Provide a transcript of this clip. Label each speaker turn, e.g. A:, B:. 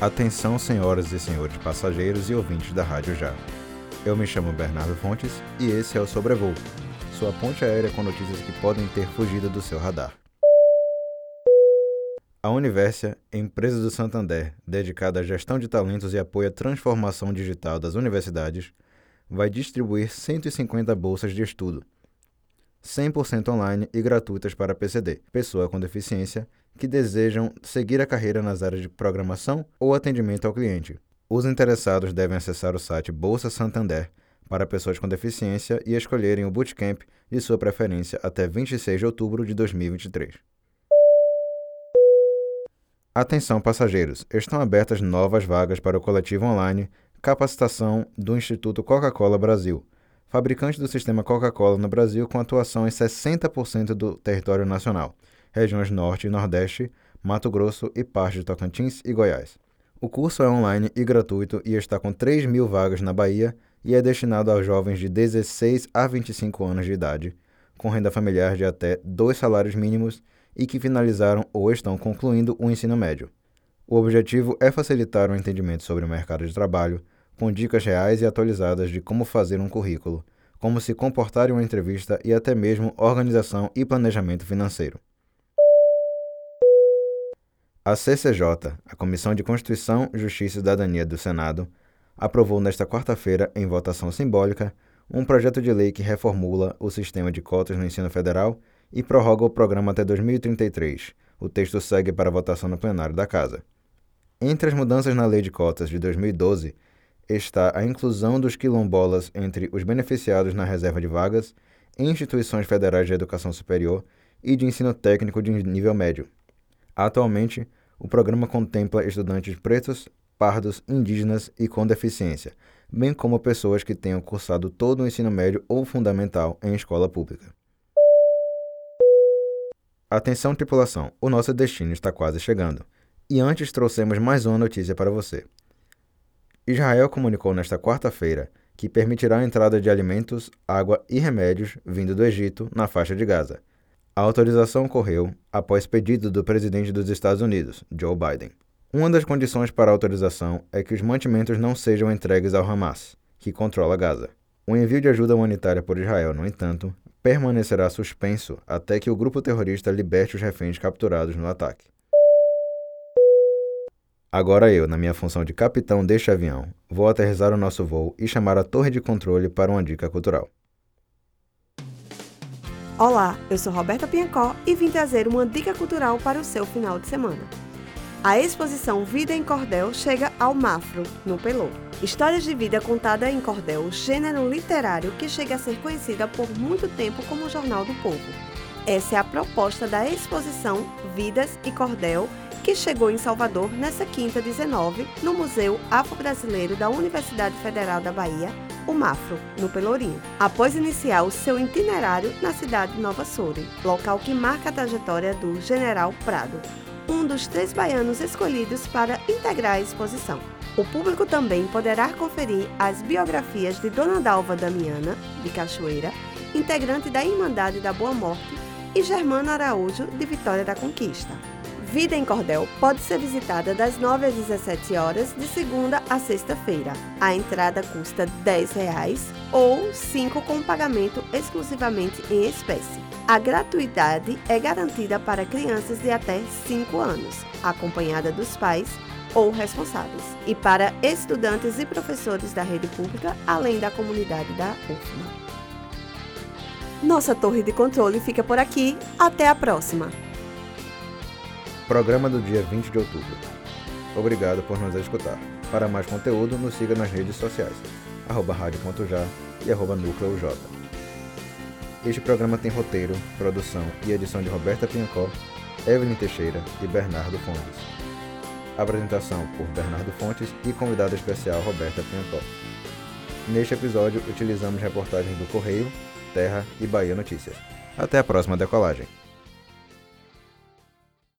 A: Atenção, senhoras e senhores passageiros e ouvintes da Rádio Já. Eu me chamo Bernardo Fontes e esse é o Sobrevoo, sua ponte aérea com notícias que podem ter fugido do seu radar. A Universia, empresa do Santander dedicada à gestão de talentos e apoio à transformação digital das universidades, vai distribuir 150 bolsas de estudo, 100% online e gratuitas para PCD, pessoa com deficiência, que desejam seguir a carreira nas áreas de programação ou atendimento ao cliente. Os interessados devem acessar o site Bolsa Santander para pessoas com deficiência e escolherem o bootcamp de sua preferência até 26 de outubro de 2023. Atenção passageiros, estão abertas novas vagas para o coletivo online Capacitação do Instituto Coca-Cola Brasil, fabricante do sistema Coca-Cola no Brasil com atuação em 60% do território nacional regiões Norte e Nordeste, Mato Grosso e parte de Tocantins e Goiás. O curso é online e gratuito e está com 3 mil vagas na Bahia e é destinado aos jovens de 16 a 25 anos de idade, com renda familiar de até dois salários mínimos e que finalizaram ou estão concluindo o ensino médio. O objetivo é facilitar o entendimento sobre o mercado de trabalho, com dicas reais e atualizadas de como fazer um currículo, como se comportar em uma entrevista e até mesmo organização e planejamento financeiro. A CCJ, a Comissão de Constituição, Justiça e Cidadania do Senado, aprovou nesta quarta-feira, em votação simbólica, um projeto de lei que reformula o sistema de cotas no ensino federal e prorroga o programa até 2033. O texto segue para votação no plenário da Casa. Entre as mudanças na Lei de Cotas de 2012 está a inclusão dos quilombolas entre os beneficiados na reserva de vagas em instituições federais de educação superior e de ensino técnico de nível médio, Atualmente, o programa contempla estudantes pretos, pardos, indígenas e com deficiência, bem como pessoas que tenham cursado todo o ensino médio ou fundamental em escola pública. Atenção, tripulação, o nosso destino está quase chegando. E antes trouxemos mais uma notícia para você. Israel comunicou nesta quarta-feira que permitirá a entrada de alimentos, água e remédios vindo do Egito na faixa de Gaza a autorização ocorreu após pedido do presidente dos Estados Unidos, Joe Biden. Uma das condições para a autorização é que os mantimentos não sejam entregues ao Hamas, que controla Gaza. O envio de ajuda humanitária por Israel, no entanto, permanecerá suspenso até que o grupo terrorista liberte os reféns capturados no ataque. Agora eu, na minha função de capitão deste avião, vou aterrissar o nosso voo e chamar a torre de controle para uma dica cultural.
B: Olá, eu sou Roberta Piancó e vim trazer uma dica cultural para o seu final de semana. A exposição Vida em Cordel chega ao Mafro, no Pelô. Histórias de vida contada em cordel, gênero literário que chega a ser conhecida por muito tempo como Jornal do Povo. Essa é a proposta da exposição Vidas e Cordel, que chegou em Salvador nesta quinta 19, no Museu Afro-Brasileiro da Universidade Federal da Bahia, o Mafro, no Pelourinho, após iniciar o seu itinerário na cidade de Nova Soure, local que marca a trajetória do General Prado, um dos três baianos escolhidos para integrar a exposição. O público também poderá conferir as biografias de Dona Dalva Damiana, de Cachoeira, integrante da Irmandade da Boa Morte, e Germano Araújo, de Vitória da Conquista. Vida em Cordel pode ser visitada das 9 às 17 horas, de segunda a sexta-feira. A entrada custa 10 reais, ou 5 com pagamento exclusivamente em espécie. A gratuidade é garantida para crianças de até 5 anos, acompanhada dos pais ou responsáveis, e para estudantes e professores da rede pública, além da comunidade da UFMA. Nossa torre de controle fica por aqui. Até a próxima!
A: Programa do dia 20 de outubro. Obrigado por nos escutar. Para mais conteúdo, nos siga nas redes sociais, arroba rádio.já e arroba núcleo Este programa tem roteiro, produção e edição de Roberta Pinhacó, Evelyn Teixeira e Bernardo Fontes. Apresentação por Bernardo Fontes e convidada especial Roberta Pinhacó. Neste episódio, utilizamos reportagens do Correio, Terra e Bahia Notícias. Até a próxima decolagem.